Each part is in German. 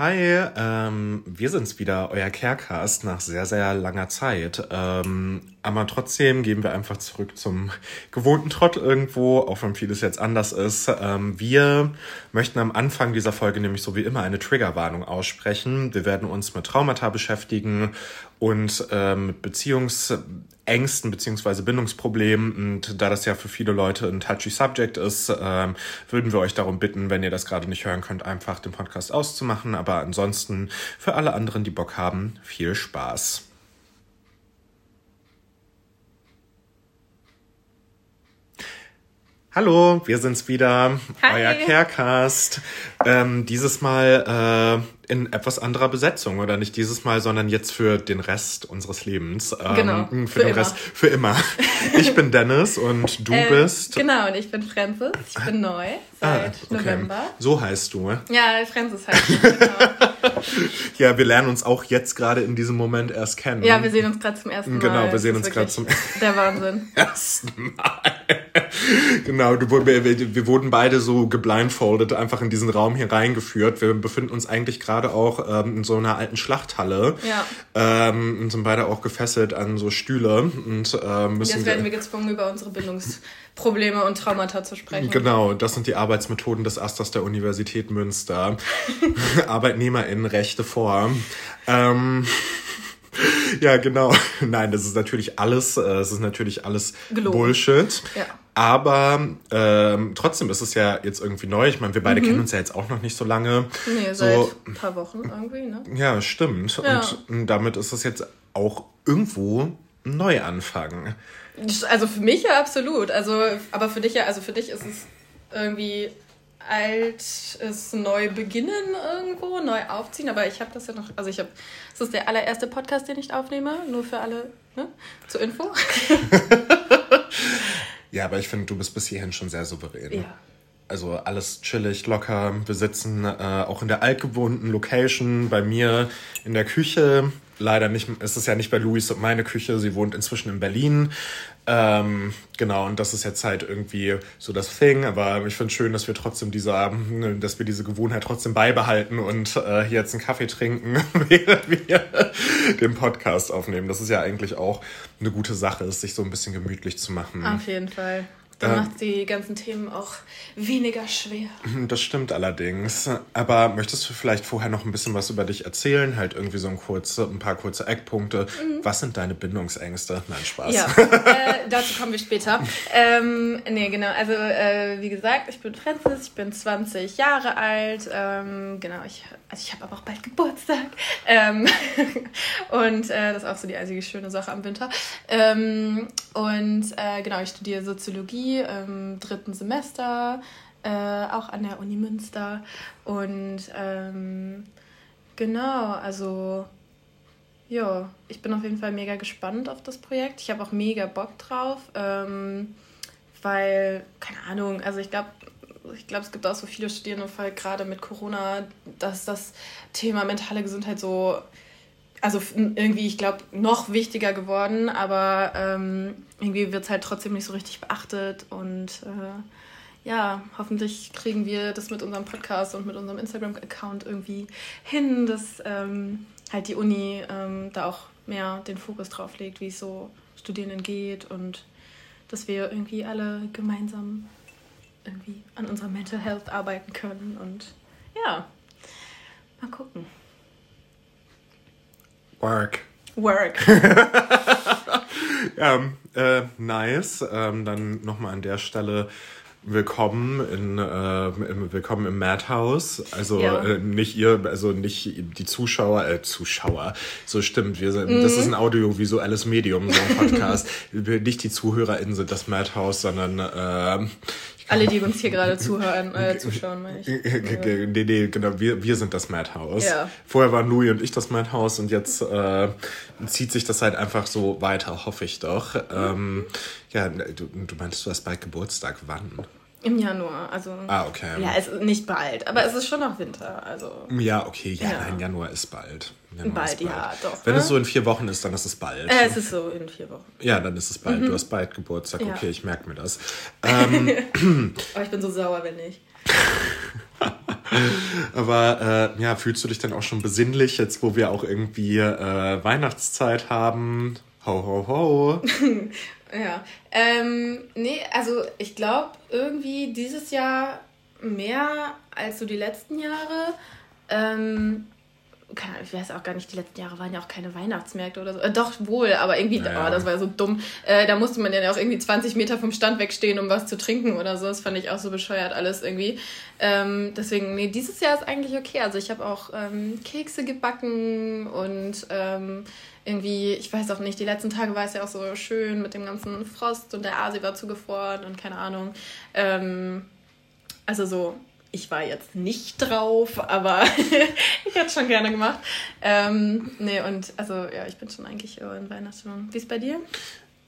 Hi, ähm, wir sind's wieder, euer Carecast nach sehr, sehr langer Zeit. Ähm, aber trotzdem gehen wir einfach zurück zum gewohnten Trott irgendwo, auch wenn vieles jetzt anders ist. Ähm, wir möchten am Anfang dieser Folge nämlich so wie immer eine Triggerwarnung aussprechen. Wir werden uns mit Traumata beschäftigen und ähm, mit Beziehungsängsten beziehungsweise Bindungsproblemen. Und da das ja für viele Leute ein touchy Subject ist, ähm, würden wir euch darum bitten, wenn ihr das gerade nicht hören könnt, einfach den Podcast auszumachen. Aber ansonsten für alle anderen, die Bock haben, viel Spaß. Hallo, wir sind's wieder, Hi. euer Carecast. Ähm, dieses Mal äh, in etwas anderer Besetzung oder nicht dieses Mal, sondern jetzt für den Rest unseres Lebens. Ähm, Genau, Für, für den immer. Rest, für immer. Ich bin Dennis und du Äh, bist. Genau, und ich bin Francis. Ich bin neu seit Ah, November. So heißt du. Ja, Francis halt. Genau. Ja, wir lernen uns auch jetzt gerade in diesem Moment erst kennen. Ja, wir sehen uns gerade zum ersten Mal. Genau, wir sehen uns gerade wirklich Der Wahnsinn. ersten Mal. genau, du, wir, wir wir wurden beide so geblindfoldet einfach in diesen Raum hier reingeführt. Wir befinden uns eigentlich gerade auch ähm, in so einer alten Schlachthalle Ja. ähm, und sind beide auch gefesselt an so Stühle und ähm, müssen Jetzt werden wir gezwungen, über unsere Bindungsprobleme und Traumata zu sprechen. Genau, das sind die Arbeitsmethoden des Asters der Universität Münster. ArbeitnehmerInnenrechte vor. Ähm, ja, genau. Nein, das ist natürlich alles, äh, es ist natürlich alles Gelogen. Bullshit. Ja. Aber ähm, trotzdem ist es ja jetzt irgendwie neu. Ich meine, wir Mhm. beide kennen uns ja jetzt auch noch nicht so lange. Nee, so, seit ein paar Wochen irgendwie, ne? ja, stimmt. Ja. Und damit ist es jetzt auch irgendwo ein Neuanfang. Also für mich ja absolut. Also, aber für dich ja, also für dich ist es irgendwie alt, ist neu beginnen irgendwo, neu aufziehen. Aber ich habe das ja noch, also ich habe, das ist der allererste Podcast, den ich aufnehme, nur für alle, ne? Zur Info. Ja, aber ich finde, du bist bis hierhin schon sehr souverän. Ja. Also alles chillig, locker. Wir sitzen äh, auch in der altgewohnten Location bei mir in der Küche. Leider nicht, es ist ja nicht bei Luis und meine Küche. Sie wohnt inzwischen in Berlin. Ähm, genau, und das ist jetzt halt irgendwie so das Thing. Aber ich finde schön, dass wir trotzdem dieser, dass wir diese Gewohnheit trotzdem beibehalten und äh, hier jetzt einen Kaffee trinken, während wir den Podcast aufnehmen. Das ist ja eigentlich auch eine gute Sache, es sich so ein bisschen gemütlich zu machen. Auf jeden Fall. Dann Ähm. macht die ganzen Themen auch weniger schwer. Das stimmt allerdings. Aber möchtest du vielleicht vorher noch ein bisschen was über dich erzählen? Halt irgendwie so ein, kurze, ein paar kurze Eckpunkte. Was sind deine Bindungsängste? Nein, Spaß. Mhm. Ja, äh, dazu kommen wir später. Ähm, nee, genau. Also, äh, wie gesagt, ich bin Francis, ich bin 20 Jahre alt. Ähm, genau, ich, also ich habe aber auch bald Geburtstag. Ähm, und äh, das ist auch so die einzige schöne Sache am Winter. Ähm, und äh, genau, ich studiere Soziologie im dritten Semester, äh, auch an der Uni Münster. Und ähm, genau, also ja, ich bin auf jeden Fall mega gespannt auf das Projekt. Ich habe auch mega Bock drauf, ähm, weil, keine Ahnung, also ich glaube, ich glaube, es gibt auch so viele Studierende, gerade mit Corona, dass das Thema mentale Gesundheit so, also irgendwie, ich glaube, noch wichtiger geworden, aber ähm, irgendwie wird es halt trotzdem nicht so richtig beachtet und äh, ja, hoffentlich kriegen wir das mit unserem Podcast und mit unserem Instagram-Account irgendwie hin, dass ähm, halt die Uni ähm, da auch mehr den Fokus drauf legt, wie es so Studierenden geht und dass wir irgendwie alle gemeinsam irgendwie an unserer Mental Health arbeiten können und ja, mal gucken. Work. Work. Ja, äh, nice. Ähm, dann nochmal an der Stelle willkommen in äh, im, willkommen im Madhouse. Also Ja. äh, nicht ihr, also nicht die Zuschauer, äh, Zuschauer. So stimmt. Wir sind, das ist ein audiovisuelles Medium, so ein Podcast. Nicht die ZuhörerInnen sind das Madhouse, sondern äh, Alle, die uns hier gerade zuhören, äh, zuschauen, meine ich. Nee, nee, genau, wir, wir sind das Madhouse. Ja. Vorher waren Louis und ich das Madhouse und jetzt äh, zieht sich das halt einfach so weiter, hoffe ich doch. Ähm, ja, du, du meintest, du hast bald Geburtstag. Wann? Im Januar, also. Ah, okay. Ja, es ist nicht bald, aber es ist schon noch Winter, also. Ja, okay, ja, Ja. nein, Januar ist bald. Januar Bald, ist ja, doch, Wenn ne? es so in vier Wochen ist, dann ist es bald. Äh, es ist so in vier Wochen. ja, dann ist es bald. Du hast bald Geburtstag. Ja. Okay, ich merke mir das. Ähm, Aber ich bin so sauer, wenn nicht. Aber äh, ja, fühlst du dich dann auch schon besinnlich, jetzt wo wir auch irgendwie äh, Weihnachtszeit haben? Ho, ho, ho. ja. Ähm, nee, also ich glaube irgendwie dieses Jahr mehr als so die letzten Jahre. Ähm, keine Ahnung, ich weiß auch gar nicht, die letzten Jahre waren ja auch keine Weihnachtsmärkte oder so. Äh, doch, wohl, aber irgendwie, naja. oh, das war ja so dumm. Äh, da musste man ja auch irgendwie 20 Meter vom Stand wegstehen, um was zu trinken oder so. Das fand ich auch so bescheuert alles irgendwie. Ähm, deswegen, nee, dieses Jahr ist eigentlich okay. Also ich habe auch ähm, Kekse gebacken und ähm, irgendwie, ich weiß auch nicht, die letzten Tage war es ja auch so schön mit dem ganzen Frost und der Asi war zugefroren und keine Ahnung. Ähm, also so ich war jetzt nicht drauf, aber ich hätte es schon gerne gemacht. Ähm, nee, und also ja, ich bin schon eigentlich in Weihnachtsstimmung. Wie ist bei dir?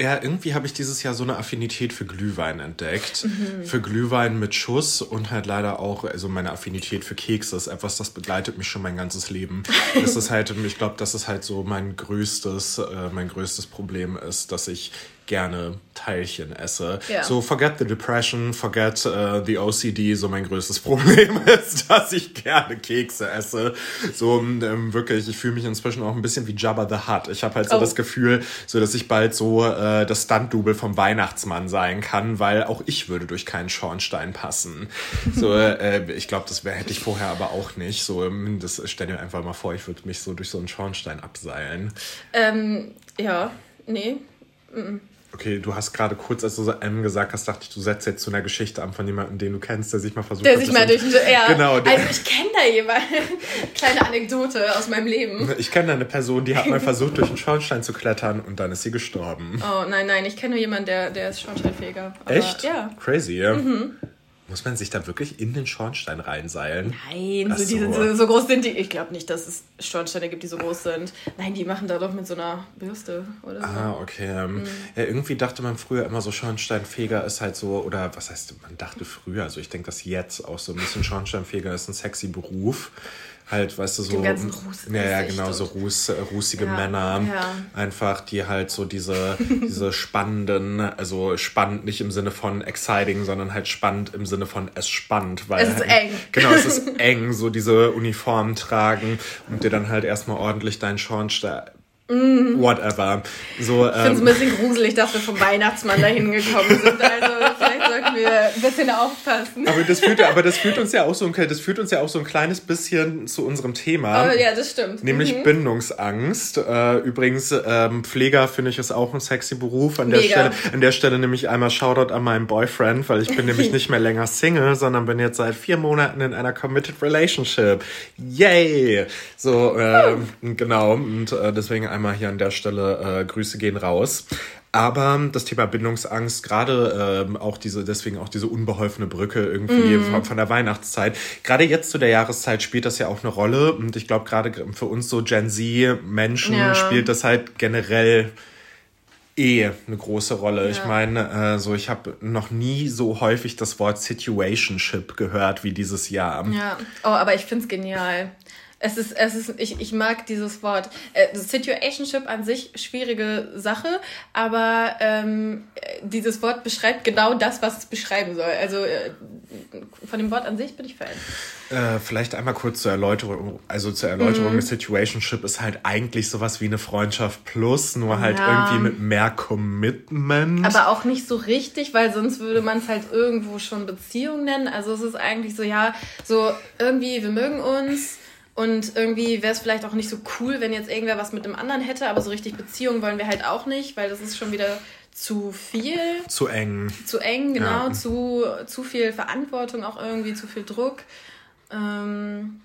Ja, irgendwie habe ich dieses Jahr so eine Affinität für Glühwein entdeckt. Mhm. Für Glühwein mit Schuss und halt leider auch, also meine Affinität für Kekse ist etwas, das begleitet mich schon mein ganzes Leben. das ist halt, ich glaube, das ist halt so mein größtes, äh, mein größtes Problem ist, dass ich gerne Teilchen esse. Ja. So forget the depression, forget uh, the OCD. So mein größtes Problem ist, dass ich gerne Kekse esse. So ähm, wirklich, ich fühle mich inzwischen auch ein bisschen wie Jabba the Hutt. Ich habe halt so oh. das Gefühl, so dass ich bald so äh, das Stunt-Double vom Weihnachtsmann sein kann, weil auch ich würde durch keinen Schornstein passen. So, äh, ich glaube, das wär, hätte ich vorher aber auch nicht. So, ähm, das stell dir einfach mal vor, ich würde mich so durch so einen Schornstein abseilen. Ähm, ja, nee. Mm -mm. Okay, du hast gerade kurz, als du so M gesagt hast, dachte ich, du setzt jetzt zu einer Geschichte an von jemandem, den du kennst, der sich mal versucht der hat. Der sich mal durch ja. Genau. Also ich kenne da jemanden. Kleine Anekdote aus meinem Leben. Ich kenne da eine Person, die hat mal versucht, durch einen Schornstein zu klettern und dann ist sie gestorben. Oh, nein, nein, ich kenne nur jemanden, der, der ist Schornsteinfeger. Echt? Ja. Crazy, ja. Mhm. Muss man sich da wirklich in den Schornstein reinseilen? Nein, so, so. so, so, groß sind die. Ich glaube nicht, dass es Schornsteine gibt, die so groß sind. Nein, die machen da doch mit so einer Bürste oder so. Ah, okay. Mhm. Ja, irgendwie dachte man früher immer so, Schornsteinfeger ist halt so, oder was heißt, man dachte früher, also ich denke, dass jetzt auch so ein bisschen Schornsteinfeger ist ein sexy Beruf halt, weißt du, so. Ja, ja, genau, so ruß, äh, rußige ja, Männer. Ja. Einfach, die halt so diese, diese spannenden, also spannend nicht im Sinne von exciting, sondern halt spannend im Sinne von es spannend. Weil es ist halt, eng. Genau, es ist eng, so diese Uniformen tragen und dir dann halt erstmal ordentlich deinen Schornstein Mm. Whatever. So, ich finde es ähm, ein bisschen gruselig, dass wir vom Weihnachtsmann dahin gekommen sind. Also sollten wir ein bisschen aufpassen. Aber das führt, aber das führt uns ja auch so ein, das führt uns ja auch so ein kleines bisschen zu unserem Thema. Oh, ja, das stimmt. Nämlich mhm. Bindungsangst. Äh, übrigens, ähm, Pfleger finde ich ist auch ein sexy Beruf. An der Mega. Stelle, an der Stelle nämlich einmal Shoutout an meinen Boyfriend, weil ich bin nämlich nicht mehr länger Single, sondern bin jetzt seit vier Monaten in einer committed relationship. Yay! So, äh, genau. Und äh, deswegen einmal einmal hier an der Stelle äh, Grüße gehen raus. Aber das Thema Bindungsangst, gerade ähm, auch diese, deswegen auch diese unbeholfene Brücke irgendwie mm. von, von, der Weihnachtszeit. Gerade jetzt zu der Jahreszeit spielt das ja auch eine Rolle. Und ich glaube, gerade für uns so Gen Z-Menschen ja. spielt das halt generell eh eine große Rolle. Ja. Ich meine, äh, so ich habe noch nie so häufig das Wort Situationship gehört wie dieses Jahr. Ja, oh, aber ich finde es genial. Es ist, es ist, ich, ich mag dieses Wort. Äh, Situationship an sich schwierige Sache, aber ähm, dieses Wort beschreibt genau das, was es beschreiben soll. Also äh, von dem Wort an sich bin ich Fan. Äh, vielleicht einmal kurz zur Erläuterung. Also zur Erläuterung, mhm. Situationship ist halt eigentlich sowas wie eine Freundschaft plus, nur halt ja. irgendwie mit mehr Commitment. Aber auch nicht so richtig, weil sonst würde man es halt irgendwo schon Beziehung nennen. Also es ist eigentlich so, ja, so irgendwie, wir mögen uns und irgendwie wäre es vielleicht auch nicht so cool, wenn jetzt irgendwer was mit dem anderen hätte, aber so richtig Beziehung wollen wir halt auch nicht, weil das ist schon wieder zu viel. Zu eng. Zu eng, genau. Ja. Zu, zu viel Verantwortung auch irgendwie, zu viel Druck. Ähm,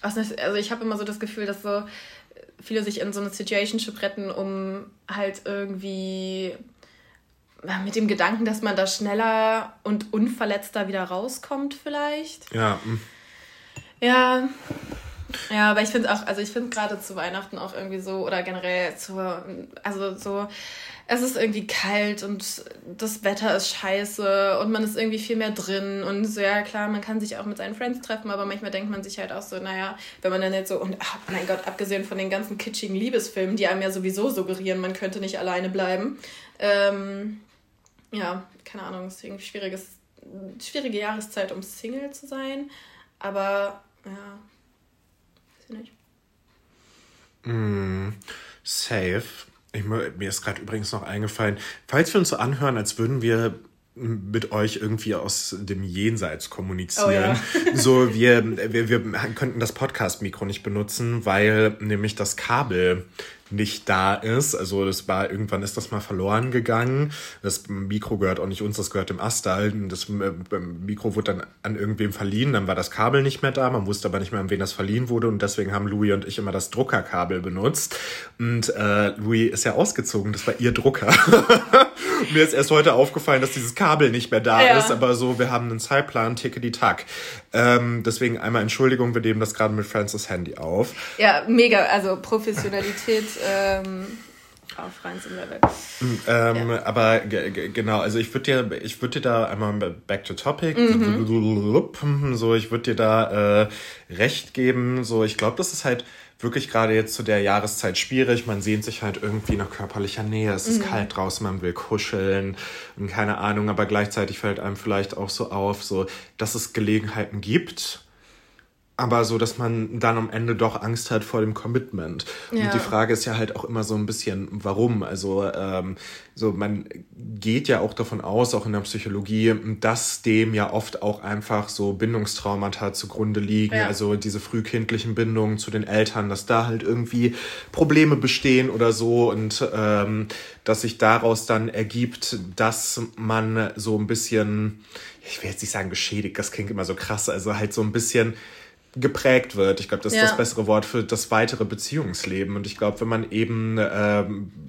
also ich habe immer so das Gefühl, dass so viele sich in so eine Situationship retten, um halt irgendwie mit dem Gedanken, dass man da schneller und unverletzter wieder rauskommt vielleicht. Ja. Ja, ja, aber ich finde auch, also ich finde gerade zu Weihnachten auch irgendwie so oder generell zu, also so, es ist irgendwie kalt und das Wetter ist scheiße und man ist irgendwie viel mehr drin und so, ja klar, man kann sich auch mit seinen Friends treffen, aber manchmal denkt man sich halt auch so, naja, wenn man dann jetzt so, und ach, mein Gott, abgesehen von den ganzen kitschigen Liebesfilmen, die einem ja sowieso suggerieren, man könnte nicht alleine bleiben, ähm, ja, keine Ahnung, es ist irgendwie schwieriges, schwierige Jahreszeit, um Single zu sein. Aber ja, weiß ich nicht. Mm, safe. Ich, mir ist gerade übrigens noch eingefallen, falls wir uns so anhören, als würden wir mit euch irgendwie aus dem Jenseits kommunizieren. Oh ja. so, wir, wir, wir könnten das Podcast-Mikro nicht benutzen, weil nämlich das Kabel nicht da ist. Also das war, irgendwann ist das mal verloren gegangen. Das Mikro gehört auch nicht uns, das gehört dem Astal. Das äh, Mikro wurde dann an irgendwem verliehen, dann war das Kabel nicht mehr da. Man wusste aber nicht mehr, an wen das verliehen wurde und deswegen haben Louis und ich immer das Druckerkabel benutzt. Und äh, Louis ist ja ausgezogen, das war ihr Drucker. Mir ist erst heute aufgefallen, dass dieses Kabel nicht mehr da ja. ist, aber so, wir haben einen Zeitplan, ticke die Tack. Ähm, deswegen einmal Entschuldigung, wir nehmen das gerade mit Francis Handy auf. Ja, mega, also Professionalität ähm, auf reinstem Level. Ähm, ja. Aber genau, also ich würde dir, ich würde dir da einmal back to topic, mhm. so ich würde dir da äh, recht geben. So, ich glaube, das ist halt wirklich gerade jetzt zu der Jahreszeit schwierig. Man sehnt sich halt irgendwie nach körperlicher Nähe. Es ist mhm. kalt draußen, man will kuscheln und keine Ahnung, aber gleichzeitig fällt einem vielleicht auch so auf, so, dass es Gelegenheiten gibt aber so, dass man dann am Ende doch Angst hat vor dem Commitment. Ja. Und die Frage ist ja halt auch immer so ein bisschen, warum? Also ähm, so man geht ja auch davon aus, auch in der Psychologie, dass dem ja oft auch einfach so Bindungstraumata zugrunde liegen. Ja. Also diese frühkindlichen Bindungen zu den Eltern, dass da halt irgendwie Probleme bestehen oder so und ähm, dass sich daraus dann ergibt, dass man so ein bisschen, ich will jetzt nicht sagen geschädigt, das klingt immer so krass, also halt so ein bisschen geprägt wird. Ich glaube, das ist ja. das bessere Wort für das weitere Beziehungsleben. Und ich glaube, wenn man eben äh,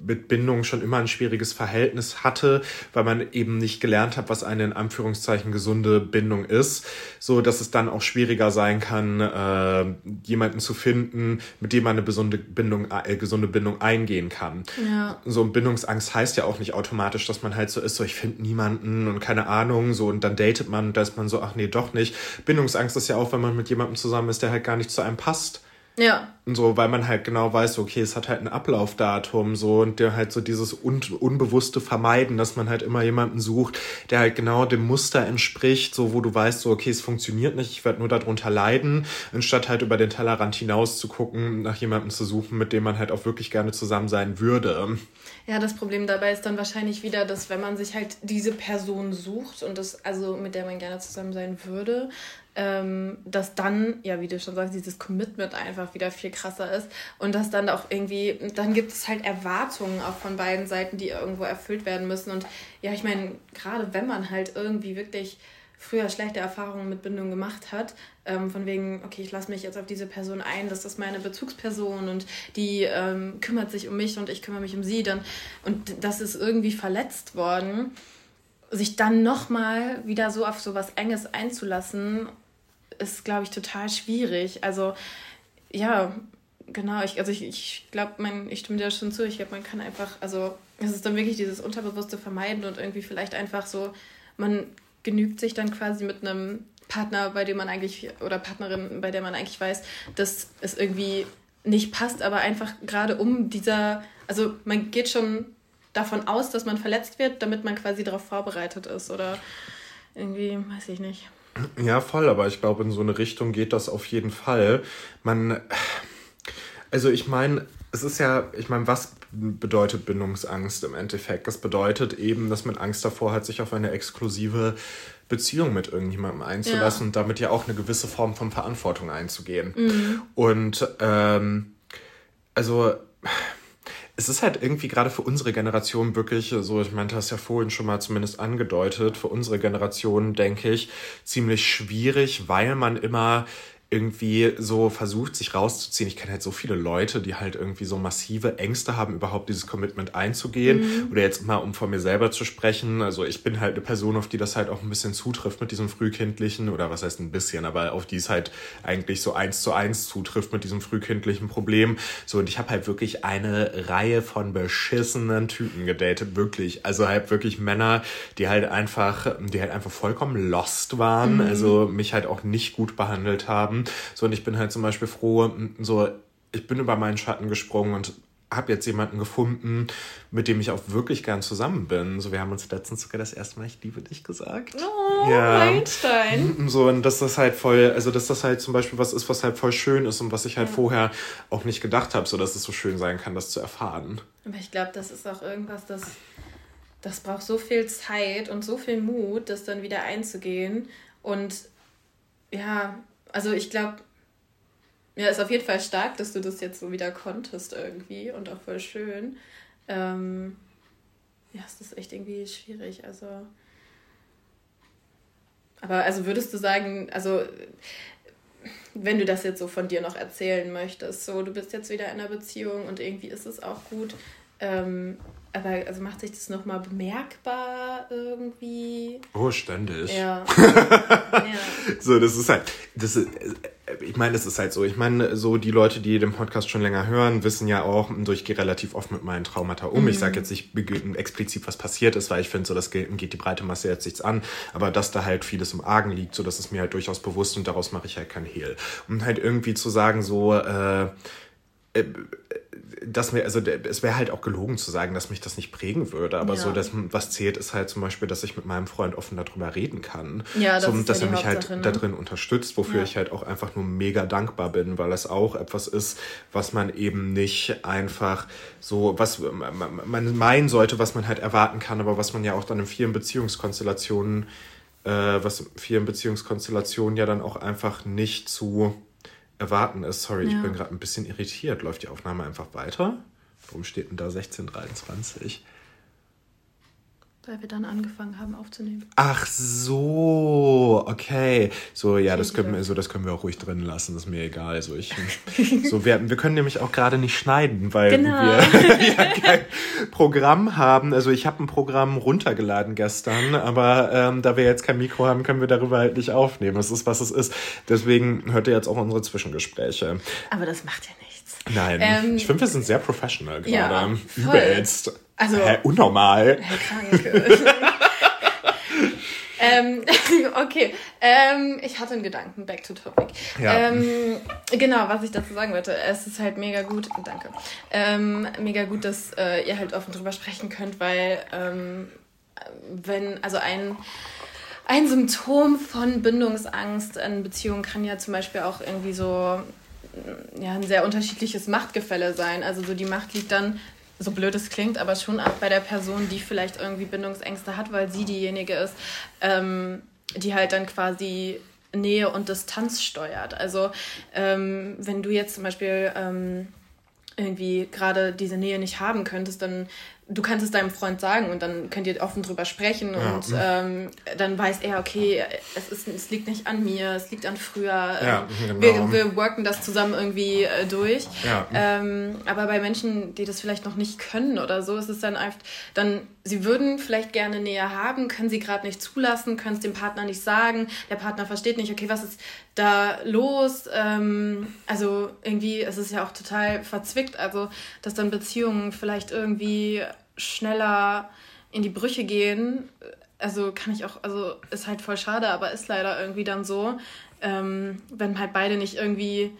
mit Bindung schon immer ein schwieriges Verhältnis hatte, weil man eben nicht gelernt hat, was eine in Anführungszeichen gesunde Bindung ist, so dass es dann auch schwieriger sein kann, äh, jemanden zu finden, mit dem man eine gesunde Bindung, äh, gesunde Bindung eingehen kann. Ja. So ein Bindungsangst heißt ja auch nicht automatisch, dass man halt so ist, so ich finde niemanden und keine Ahnung, so und dann datet man, da ist man so, ach nee, doch nicht. Bindungsangst ist ja auch, wenn man mit jemandem zusammen zusammen ist, der halt gar nicht zu einem passt. Ja. Und so, weil man halt genau weiß, okay, es hat halt ein Ablaufdatum, so, und der halt so dieses un unbewusste Vermeiden, dass man halt immer jemanden sucht, der halt genau dem Muster entspricht, so, wo du weißt, so, okay, es funktioniert nicht, ich werde nur darunter leiden, anstatt halt über den Tellerrand hinaus zu gucken, nach jemandem zu suchen, mit dem man halt auch wirklich gerne zusammen sein würde. Ja, das Problem dabei ist dann wahrscheinlich wieder, dass wenn man sich halt diese Person sucht und das, also mit der man gerne zusammen sein würde, ähm, dass dann, ja, wie du schon sagst, dieses Commitment einfach wieder viel krasser ist und dass dann auch irgendwie, dann gibt es halt Erwartungen auch von beiden Seiten, die irgendwo erfüllt werden müssen. Und ja, ich meine, gerade wenn man halt irgendwie wirklich früher schlechte Erfahrungen mit Bindung gemacht hat, ähm, von wegen, okay, ich lasse mich jetzt auf diese Person ein, das ist meine Bezugsperson und die ähm, kümmert sich um mich und ich kümmere mich um sie, dann und das ist irgendwie verletzt worden, sich dann nochmal wieder so auf so was Enges einzulassen ist, glaube ich, total schwierig. Also, ja, genau. Ich, also, ich, ich glaube, ich stimme dir schon zu. Ich glaube, man kann einfach, also, es ist dann wirklich dieses unterbewusste Vermeiden und irgendwie vielleicht einfach so, man genügt sich dann quasi mit einem Partner, bei dem man eigentlich, oder Partnerin, bei der man eigentlich weiß, dass es irgendwie nicht passt, aber einfach gerade um dieser, also man geht schon davon aus, dass man verletzt wird, damit man quasi darauf vorbereitet ist oder irgendwie, weiß ich nicht. Ja, voll, aber ich glaube, in so eine Richtung geht das auf jeden Fall. Man, also ich meine, es ist ja, ich meine, was bedeutet Bindungsangst im Endeffekt? Das bedeutet eben, dass man Angst davor hat, sich auf eine exklusive Beziehung mit irgendjemandem einzulassen ja. und damit ja auch eine gewisse Form von Verantwortung einzugehen. Mhm. Und ähm, also es ist halt irgendwie gerade für unsere Generation wirklich so, ich meinte das ja vorhin schon mal zumindest angedeutet, für unsere Generation denke ich ziemlich schwierig, weil man immer irgendwie so versucht, sich rauszuziehen. Ich kenne halt so viele Leute, die halt irgendwie so massive Ängste haben, überhaupt dieses Commitment einzugehen. Mhm. Oder jetzt mal, um von mir selber zu sprechen. Also ich bin halt eine Person, auf die das halt auch ein bisschen zutrifft mit diesem frühkindlichen, oder was heißt ein bisschen, aber auf die es halt eigentlich so eins zu eins zutrifft mit diesem frühkindlichen Problem. So, und ich habe halt wirklich eine Reihe von beschissenen Typen gedatet, wirklich. Also halt wirklich Männer, die halt einfach, die halt einfach vollkommen lost waren, mhm. also mich halt auch nicht gut behandelt haben so, und ich bin halt zum Beispiel froh, so, ich bin über meinen Schatten gesprungen und habe jetzt jemanden gefunden, mit dem ich auch wirklich gern zusammen bin. So, wir haben uns letztens sogar das erste Mal Ich liebe dich gesagt. Oh, ja. Einstein. So, und dass das halt voll, also dass das halt zum Beispiel was ist, was halt voll schön ist und was ich halt ja. vorher auch nicht gedacht habe, so dass es so schön sein kann, das zu erfahren. Aber ich glaube, das ist auch irgendwas, das, das braucht so viel Zeit und so viel Mut, das dann wieder einzugehen. Und ja, also ich glaube, ja, ist auf jeden Fall stark, dass du das jetzt so wieder konntest irgendwie und auch voll schön. Ähm, ja, es ist echt irgendwie schwierig. Also. Aber also würdest du sagen, also wenn du das jetzt so von dir noch erzählen möchtest, so du bist jetzt wieder in einer Beziehung und irgendwie ist es auch gut, ähm, aber also macht sich das nochmal bemerkbar irgendwie? Oh, ständig. Ja. ja. So, das ist halt, das ist, ich meine, das ist halt so. Ich meine, so die Leute, die den Podcast schon länger hören, wissen ja auch, so ich gehe relativ oft mit meinen Traumata um. Mhm. Ich sage jetzt nicht explizit, was passiert ist, weil ich finde, so das geht die breite Masse jetzt nichts an. Aber dass da halt vieles im Argen liegt, so das ist mir halt durchaus bewusst und daraus mache ich halt kein Hehl. Und halt irgendwie zu sagen, so, äh, äh dass mir, also es wäre halt auch gelogen zu sagen, dass mich das nicht prägen würde, aber ja. so, dass, was zählt, ist halt zum Beispiel, dass ich mit meinem Freund offen darüber reden kann. Ja, das so, ist dass ja er mich halt ne? da drin unterstützt, wofür ja. ich halt auch einfach nur mega dankbar bin, weil es auch etwas ist, was man eben nicht einfach so, was man meinen sollte, was man halt erwarten kann, aber was man ja auch dann in vielen Beziehungskonstellationen, äh, was vielen Beziehungskonstellationen ja dann auch einfach nicht zu erwarten ist. Sorry, ja. ich bin gerade ein bisschen irritiert. Läuft die Aufnahme einfach weiter? Warum steht denn da 1623? Weil wir dann angefangen haben aufzunehmen. Ach so, okay. So, ja, das können, wir, so, das können wir auch ruhig drin lassen, das ist mir egal. So, ich, so, wir, wir können nämlich auch gerade nicht schneiden, weil genau. wir ja kein Programm haben. Also ich habe ein Programm runtergeladen gestern, aber ähm, da wir jetzt kein Mikro haben, können wir darüber halt nicht aufnehmen. Es ist, was es ist. Deswegen hört ihr jetzt auch unsere Zwischengespräche. Aber das macht ja nichts. Nein, ähm, ich finde, wir sind sehr professional gerade. Ja, Übelst. Also, Hä, unnormal. Hä, krank. ähm, okay, ähm, ich hatte einen Gedanken, back to topic. Ja. Ähm, genau, was ich dazu sagen wollte, es ist halt mega gut, danke, ähm, mega gut, dass äh, ihr halt offen drüber sprechen könnt, weil ähm, wenn, also ein, ein Symptom von Bindungsangst in Beziehungen kann ja zum Beispiel auch irgendwie so ja, ein sehr unterschiedliches Machtgefälle sein. Also so die Macht liegt dann so blöd es klingt, aber schon auch bei der Person, die vielleicht irgendwie Bindungsängste hat, weil sie diejenige ist, ähm, die halt dann quasi Nähe und Distanz steuert. Also ähm, wenn du jetzt zum Beispiel ähm, irgendwie gerade diese Nähe nicht haben könntest, dann du kannst es deinem Freund sagen und dann könnt ihr offen drüber sprechen ja. und ähm, dann weiß er, okay, es, ist, es liegt nicht an mir, es liegt an früher. Ja, ähm, genau. wir, wir worken das zusammen irgendwie äh, durch. Ja. Ähm, aber bei Menschen, die das vielleicht noch nicht können oder so, ist es dann einfach, dann, sie würden vielleicht gerne Nähe haben, können sie gerade nicht zulassen, können es dem Partner nicht sagen, der Partner versteht nicht, okay, was ist da los? Ähm, also irgendwie, es ist ja auch total verzwickt, also dass dann Beziehungen vielleicht irgendwie schneller in die Brüche gehen. Also kann ich auch, also ist halt voll schade, aber ist leider irgendwie dann so, ähm, wenn halt beide nicht irgendwie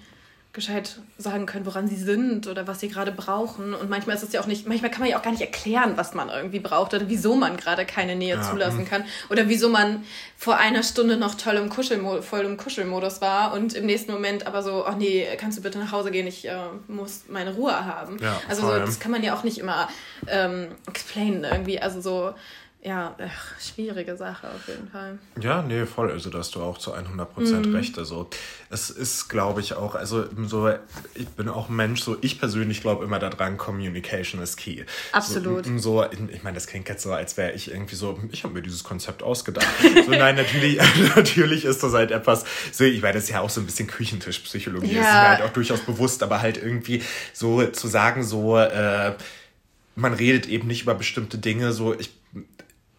gescheit sagen können, woran sie sind oder was sie gerade brauchen. Und manchmal ist es ja auch nicht, manchmal kann man ja auch gar nicht erklären, was man irgendwie braucht oder wieso man gerade keine Nähe ja. zulassen mhm. kann oder wieso man vor einer Stunde noch toll im Kuschelmo voll im Kuschelmodus war und im nächsten Moment aber so, ach nee, kannst du bitte nach Hause gehen, ich äh, muss meine Ruhe haben. Ja, also so, das kann man ja auch nicht immer ähm, explainen irgendwie. Also so, ja, ach, schwierige Sache auf jeden Fall. Ja, nee, voll. Also, da hast du auch zu 100 Prozent mhm. recht. Also, es ist, glaube ich, auch, also, so, ich bin auch ein Mensch, so, ich persönlich glaube immer daran, Communication ist key. Absolut. So, so ich meine, das klingt jetzt so, als wäre ich irgendwie so, ich habe mir dieses Konzept ausgedacht. so, nein, natürlich, natürlich ist das halt etwas, so, ich meine, das ist ja auch so ein bisschen Küchentischpsychologie. Ja. Das ist mir halt auch durchaus bewusst, aber halt irgendwie so zu sagen, so, äh, man redet eben nicht über bestimmte Dinge, so, ich,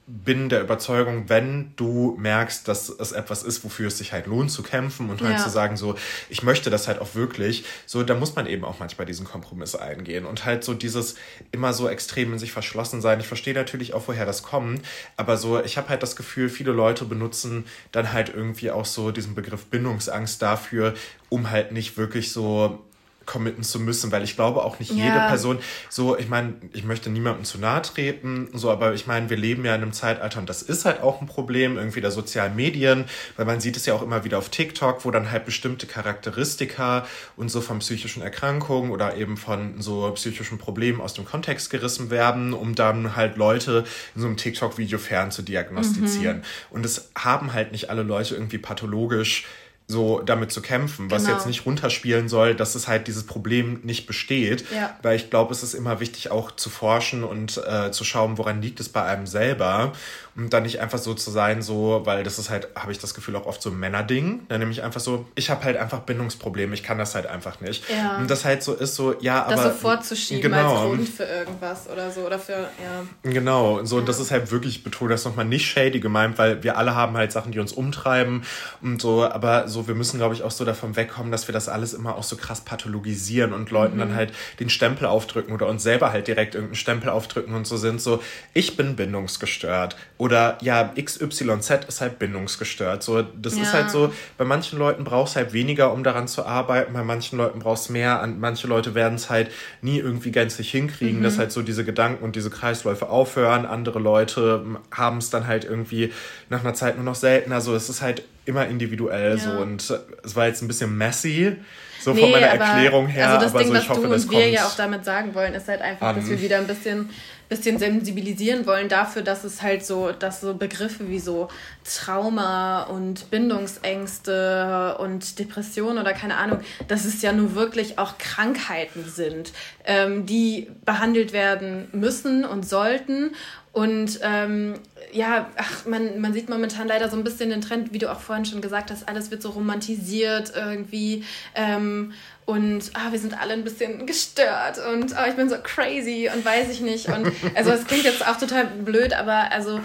bin der Überzeugung, wenn du merkst, dass es etwas ist, wofür es sich halt lohnt zu kämpfen und halt ja. zu sagen, so, ich möchte das halt auch wirklich, so, da muss man eben auch manchmal diesen Kompromiss eingehen und halt so dieses immer so extrem in sich verschlossen sein. Ich verstehe natürlich auch, woher das kommt, aber so, ich habe halt das Gefühl, viele Leute benutzen dann halt irgendwie auch so diesen Begriff Bindungsangst dafür, um halt nicht wirklich so committen zu müssen, weil ich glaube auch nicht ja. jede Person so, ich meine, ich möchte niemandem zu nahe treten, so, aber ich meine, wir leben ja in einem Zeitalter und das ist halt auch ein Problem irgendwie der sozialen Medien, weil man sieht es ja auch immer wieder auf TikTok, wo dann halt bestimmte Charakteristika und so von psychischen Erkrankungen oder eben von so psychischen Problemen aus dem Kontext gerissen werden, um dann halt Leute in so einem TikTok-Video fern zu diagnostizieren. Mhm. Und es haben halt nicht alle Leute irgendwie pathologisch so damit zu kämpfen, was genau. jetzt nicht runterspielen soll, dass es halt dieses Problem nicht besteht. Ja. Weil ich glaube, es ist immer wichtig auch zu forschen und äh, zu schauen, woran liegt es bei einem selber und dann nicht einfach so zu sein, so, weil das ist halt, habe ich das Gefühl, auch oft so ein Männerding. Dann nämlich einfach so, ich habe halt einfach Bindungsprobleme, ich kann das halt einfach nicht. Ja. Und das halt so ist so, ja, aber. Das so vorzuschieben genau. als Grund für irgendwas oder so, oder für, ja. Genau, so, ja. und das ist halt wirklich betont, das nochmal nicht shady gemeint, weil wir alle haben halt Sachen, die uns umtreiben und so, aber so, wir müssen, glaube ich, auch so davon wegkommen, dass wir das alles immer auch so krass pathologisieren und Leuten mhm. dann halt den Stempel aufdrücken oder uns selber halt direkt irgendeinen Stempel aufdrücken und so sind, so, ich bin bindungsgestört oder ja, XYZ ist halt bindungsgestört. So, das ja. ist halt so, bei manchen Leuten brauchst du halt weniger, um daran zu arbeiten, bei manchen Leuten brauchst du mehr. Manche Leute werden es halt nie irgendwie gänzlich hinkriegen, mhm. dass halt so diese Gedanken und diese Kreisläufe aufhören. Andere Leute haben es dann halt irgendwie nach einer Zeit nur noch seltener. So, es ist halt immer individuell ja. so und es war jetzt ein bisschen messy so nee, von meiner Erklärung her. Also das aber Ding, so, ich was hoffe, du und wir ja auch damit sagen wollen, ist halt einfach, an. dass wir wieder ein bisschen bisschen sensibilisieren wollen dafür, dass es halt so, dass so Begriffe wie so Trauma und Bindungsängste und Depression oder keine Ahnung, dass es ja nur wirklich auch Krankheiten sind, ähm, die behandelt werden müssen und sollten. Und ähm, ja, ach, man, man sieht momentan leider so ein bisschen den Trend, wie du auch vorhin schon gesagt hast, alles wird so romantisiert irgendwie. Ähm, und ah, wir sind alle ein bisschen gestört und oh, ich bin so crazy und weiß ich nicht. Und also es klingt jetzt auch total blöd, aber also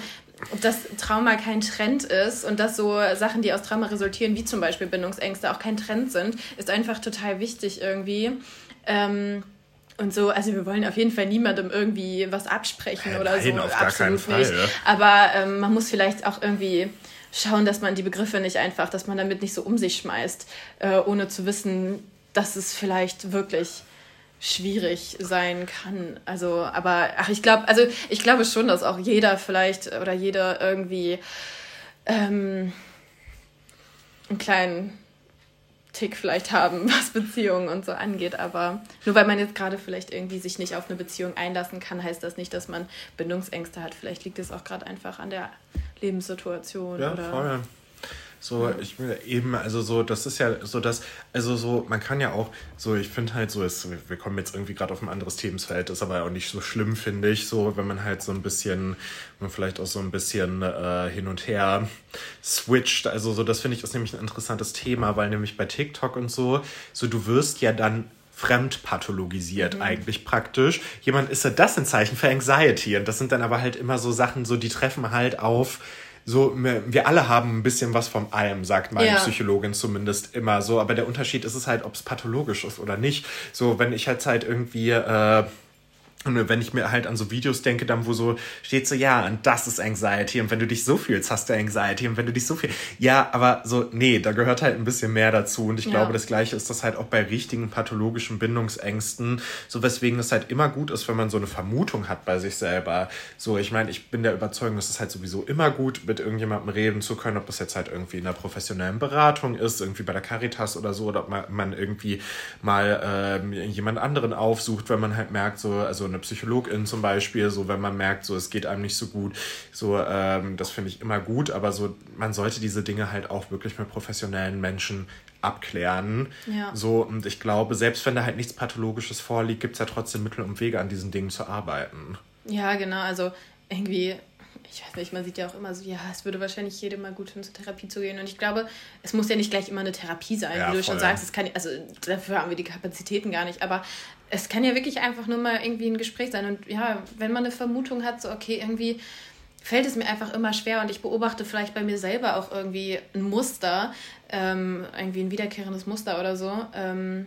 dass Trauma kein Trend ist und dass so Sachen, die aus Trauma resultieren, wie zum Beispiel Bindungsängste, auch kein Trend sind, ist einfach total wichtig irgendwie. Ähm, und so, also wir wollen auf jeden Fall niemandem irgendwie was absprechen ja, oder nein, so. Auf Absolut gar nicht. Fall, Aber ähm, man muss vielleicht auch irgendwie schauen, dass man die Begriffe nicht einfach, dass man damit nicht so um sich schmeißt, äh, ohne zu wissen, dass es vielleicht wirklich schwierig sein kann. Also, aber ach, ich glaube, also ich glaube schon, dass auch jeder vielleicht oder jeder irgendwie ähm, einen kleinen Tick vielleicht haben, was Beziehungen und so angeht. Aber nur weil man jetzt gerade vielleicht irgendwie sich nicht auf eine Beziehung einlassen kann, heißt das nicht, dass man Bindungsängste hat. Vielleicht liegt es auch gerade einfach an der Lebenssituation. Ja, oder voll. So, ich will eben, also so, das ist ja so, dass, also so, man kann ja auch, so, ich finde halt so, ist, wir kommen jetzt irgendwie gerade auf ein anderes Themenfeld, ist aber auch nicht so schlimm, finde ich, so, wenn man halt so ein bisschen, man vielleicht auch so ein bisschen äh, hin und her switcht. Also so, das finde ich ist nämlich ein interessantes Thema, weil nämlich bei TikTok und so, so du wirst ja dann fremdpathologisiert mhm. eigentlich praktisch. Jemand ist ja das ein Zeichen für Anxiety und das sind dann aber halt immer so Sachen, so die treffen halt auf so, wir alle haben ein bisschen was von allem, sagt meine ja. Psychologin zumindest immer so. Aber der Unterschied ist es halt, ob es pathologisch ist oder nicht. So, wenn ich jetzt halt irgendwie äh, und wenn ich mir halt an so Videos denke, dann wo so steht so, ja, und das ist Anxiety und wenn du dich so fühlst, hast du Anxiety und wenn du dich so viel, ja, aber so, nee, da gehört halt ein bisschen mehr dazu und ich ja. glaube, das Gleiche ist das halt auch bei richtigen pathologischen Bindungsängsten, so weswegen es halt immer gut ist, wenn man so eine Vermutung hat bei sich selber. So, ich meine, ich bin der Überzeugung, dass es halt sowieso immer gut, mit irgendjemandem reden zu können, ob das jetzt halt irgendwie in einer professionellen Beratung ist, irgendwie bei der Caritas oder so, oder ob man, man irgendwie mal äh, jemand anderen aufsucht, wenn man halt merkt, so, also eine Psychologin zum Beispiel, so wenn man merkt, so es geht einem nicht so gut, so ähm, das finde ich immer gut, aber so man sollte diese Dinge halt auch wirklich mit professionellen Menschen abklären. Ja. So, und ich glaube, selbst wenn da halt nichts Pathologisches vorliegt, gibt es ja trotzdem Mittel und Wege, an diesen Dingen zu arbeiten. Ja, genau. Also irgendwie ich weiß nicht, man sieht ja auch immer so, ja, es würde wahrscheinlich jedem mal gut tun, zur Therapie zu gehen. Und ich glaube, es muss ja nicht gleich immer eine Therapie sein, ja, wie du voll. schon sagst. Es kann, also dafür haben wir die Kapazitäten gar nicht. Aber es kann ja wirklich einfach nur mal irgendwie ein Gespräch sein. Und ja, wenn man eine Vermutung hat, so, okay, irgendwie fällt es mir einfach immer schwer und ich beobachte vielleicht bei mir selber auch irgendwie ein Muster, ähm, irgendwie ein wiederkehrendes Muster oder so, ähm,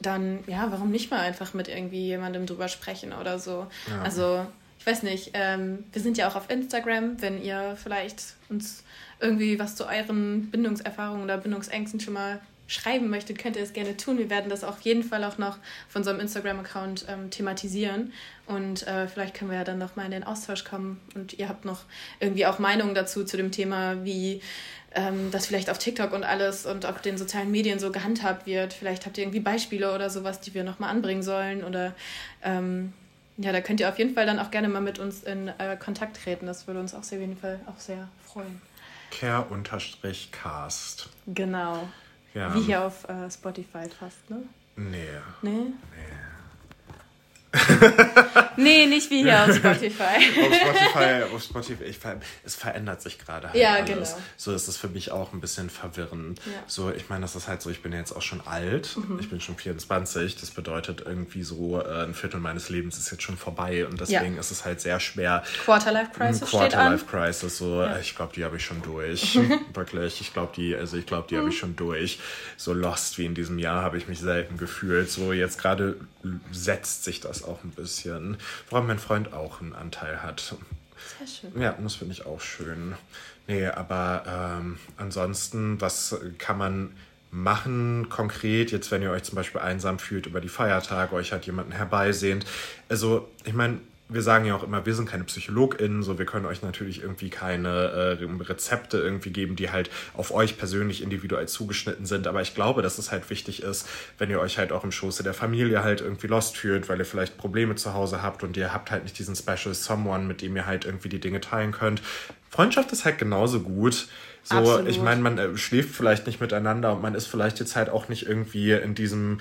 dann ja, warum nicht mal einfach mit irgendwie jemandem drüber sprechen oder so. Ja. Also ich weiß nicht, ähm, wir sind ja auch auf Instagram, wenn ihr vielleicht uns irgendwie was zu euren Bindungserfahrungen oder Bindungsängsten schon mal schreiben möchtet, könnt ihr es gerne tun. Wir werden das auf jeden Fall auch noch auf unserem Instagram-Account ähm, thematisieren. Und äh, vielleicht können wir ja dann noch mal in den Austausch kommen. Und ihr habt noch irgendwie auch Meinungen dazu, zu dem Thema, wie ähm, das vielleicht auf TikTok und alles und auf den sozialen Medien so gehandhabt wird. Vielleicht habt ihr irgendwie Beispiele oder sowas, die wir noch mal anbringen sollen. Oder ähm, ja, da könnt ihr auf jeden Fall dann auch gerne mal mit uns in äh, Kontakt treten. Das würde uns auch sehr, auf jeden Fall auch sehr freuen. Care-Cast. Genau. Ja. Wie hier auf äh, Spotify fast, ne? Nee. Nee? Nee. nee, nicht wie hier auf Spotify. auf Spotify, auf Spotify ich, es verändert sich gerade halt ja, alles. Genau. So ist es für mich auch ein bisschen verwirrend. Ja. So, ich meine, das ist halt so, ich bin jetzt auch schon alt, mhm. ich bin schon 24, das bedeutet irgendwie so, äh, ein Viertel meines Lebens ist jetzt schon vorbei und deswegen ja. ist es halt sehr schwer. Quarterlife Crisis Quarterlife Crisis, so, ja. ich glaube, die habe ich schon durch. Wirklich, ich glaube, die, also ich glaube, die mhm. habe ich schon durch. So lost wie in diesem Jahr habe ich mich selten gefühlt. So, jetzt gerade setzt sich das auch ein bisschen. Woran mein Freund auch einen Anteil hat. Sehr schön. Ja, das finde ich auch schön. Nee, aber ähm, ansonsten, was kann man machen konkret, jetzt wenn ihr euch zum Beispiel einsam fühlt über die Feiertage, euch hat jemanden herbeisehnt. Also, ich meine, wir sagen ja auch immer, wir sind keine PsychologInnen, so wir können euch natürlich irgendwie keine äh, Rezepte irgendwie geben, die halt auf euch persönlich individuell zugeschnitten sind. Aber ich glaube, dass es halt wichtig ist, wenn ihr euch halt auch im Schoße der Familie halt irgendwie lost fühlt, weil ihr vielleicht Probleme zu Hause habt und ihr habt halt nicht diesen Special Someone, mit dem ihr halt irgendwie die Dinge teilen könnt. Freundschaft ist halt genauso gut. So, Absolut. ich meine, man äh, schläft vielleicht nicht miteinander und man ist vielleicht jetzt halt auch nicht irgendwie in diesem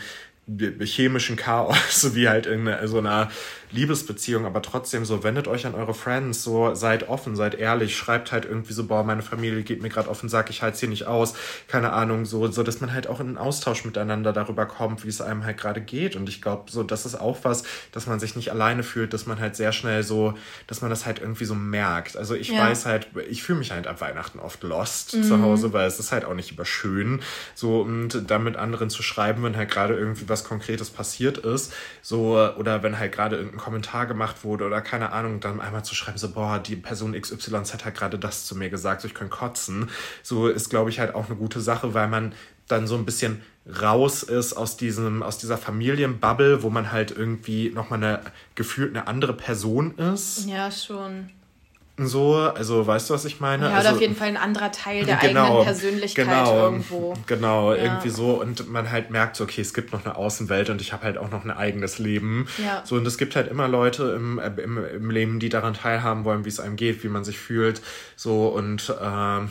chemischen Chaos, wie halt in so einer Liebesbeziehung, aber trotzdem so, wendet euch an eure Friends, so seid offen, seid ehrlich, schreibt halt irgendwie so, boah, meine Familie geht mir gerade offen, sag ich halt hier nicht aus, keine Ahnung, so, so, dass man halt auch in einen Austausch miteinander darüber kommt, wie es einem halt gerade geht. Und ich glaube, so, das ist auch was, dass man sich nicht alleine fühlt, dass man halt sehr schnell so, dass man das halt irgendwie so merkt. Also ich ja. weiß halt, ich fühle mich halt ab Weihnachten oft lost mhm. zu Hause, weil es ist halt auch nicht überschön, so, und dann mit anderen zu schreiben, wenn halt gerade irgendwie was Konkretes passiert ist, so, oder wenn halt gerade irgendein Kommentar gemacht wurde oder keine Ahnung, dann einmal zu schreiben, so, boah, die Person XYZ hat gerade das zu mir gesagt, so ich kann kotzen. So ist, glaube ich, halt auch eine gute Sache, weil man dann so ein bisschen raus ist aus diesem, aus dieser Familienbubble, wo man halt irgendwie nochmal eine gefühlt eine andere Person ist. Ja, schon. So, also weißt du, was ich meine? Ja, also, oder auf jeden Fall ein anderer Teil der genau, eigenen Persönlichkeit genau, irgendwo. Genau, ja. irgendwie so. Und man halt merkt so, okay, es gibt noch eine Außenwelt und ich habe halt auch noch ein eigenes Leben. Ja. So, und es gibt halt immer Leute im, im, im Leben, die daran teilhaben wollen, wie es einem geht, wie man sich fühlt. So, und äh,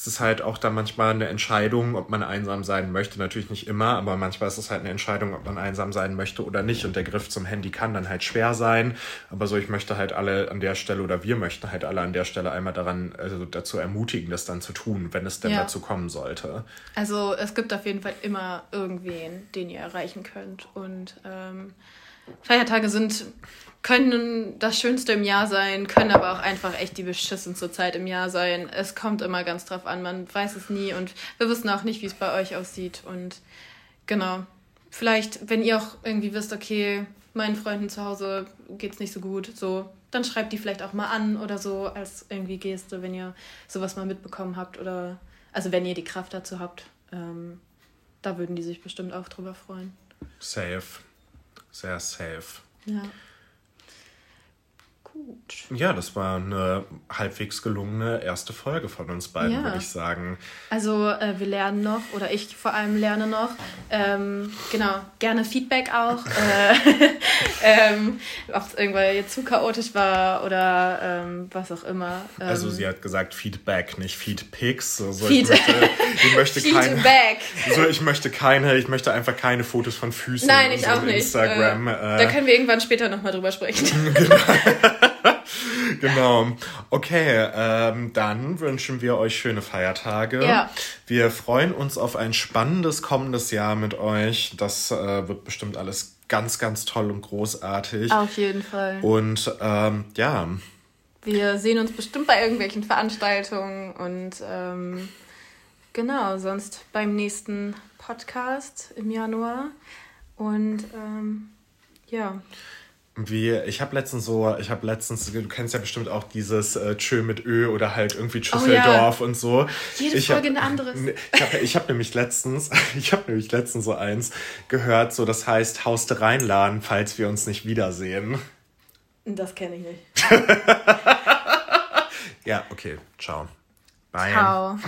es ist halt auch dann manchmal eine Entscheidung, ob man einsam sein möchte. Natürlich nicht immer, aber manchmal ist es halt eine Entscheidung, ob man einsam sein möchte oder nicht. Und der Griff zum Handy kann dann halt schwer sein. Aber so, ich möchte halt alle an der Stelle oder wir möchten halt alle an der Stelle einmal daran, also dazu ermutigen, das dann zu tun, wenn es denn ja. dazu kommen sollte. Also es gibt auf jeden Fall immer irgendwen, den ihr erreichen könnt. Und ähm, Feiertage sind können das Schönste im Jahr sein, können aber auch einfach echt die beschissenste Zeit im Jahr sein. Es kommt immer ganz drauf an, man weiß es nie und wir wissen auch nicht, wie es bei euch aussieht. Und genau, vielleicht, wenn ihr auch irgendwie wisst, okay, meinen Freunden zu Hause geht es nicht so gut, so, dann schreibt die vielleicht auch mal an oder so als irgendwie Geste, wenn ihr sowas mal mitbekommen habt oder also wenn ihr die Kraft dazu habt. Ähm, da würden die sich bestimmt auch drüber freuen. Safe. Sehr safe. Ja. Gut. Ja, das war eine halbwegs gelungene erste Folge von uns beiden, ja. würde ich sagen. Also äh, wir lernen noch, oder ich vor allem lerne noch. Ähm, genau, gerne Feedback auch. äh, ähm, Ob es irgendwann jetzt zu chaotisch war oder ähm, was auch immer. also sie hat gesagt Feedback, nicht Feedpics. Also Feed ich möchte, ich möchte keine, so, ich möchte keine, ich möchte einfach keine Fotos von Füßen Nein, ich auch nicht. Instagram. Äh, da können wir irgendwann später nochmal drüber sprechen. genau. Okay, ähm, dann wünschen wir euch schöne Feiertage. Ja. Wir freuen uns auf ein spannendes kommendes Jahr mit euch. Das äh, wird bestimmt alles ganz, ganz toll und großartig. Auf jeden Fall. Und ähm, ja. Wir sehen uns bestimmt bei irgendwelchen Veranstaltungen und ähm, genau, sonst beim nächsten Podcast im Januar. Und ähm, ja. Wie, ich habe letztens so, ich habe letztens, du kennst ja bestimmt auch dieses äh, Tschö mit Ö oder halt irgendwie Schüsseldorf oh, ja. und so. Jede ich Folge hab, ein anderes. Ich habe ich hab nämlich letztens, ich habe nämlich letztens so eins gehört, so das heißt Hauste reinladen, falls wir uns nicht wiedersehen. Das kenne ich nicht. ja, okay, ciao. Bye. Ciao.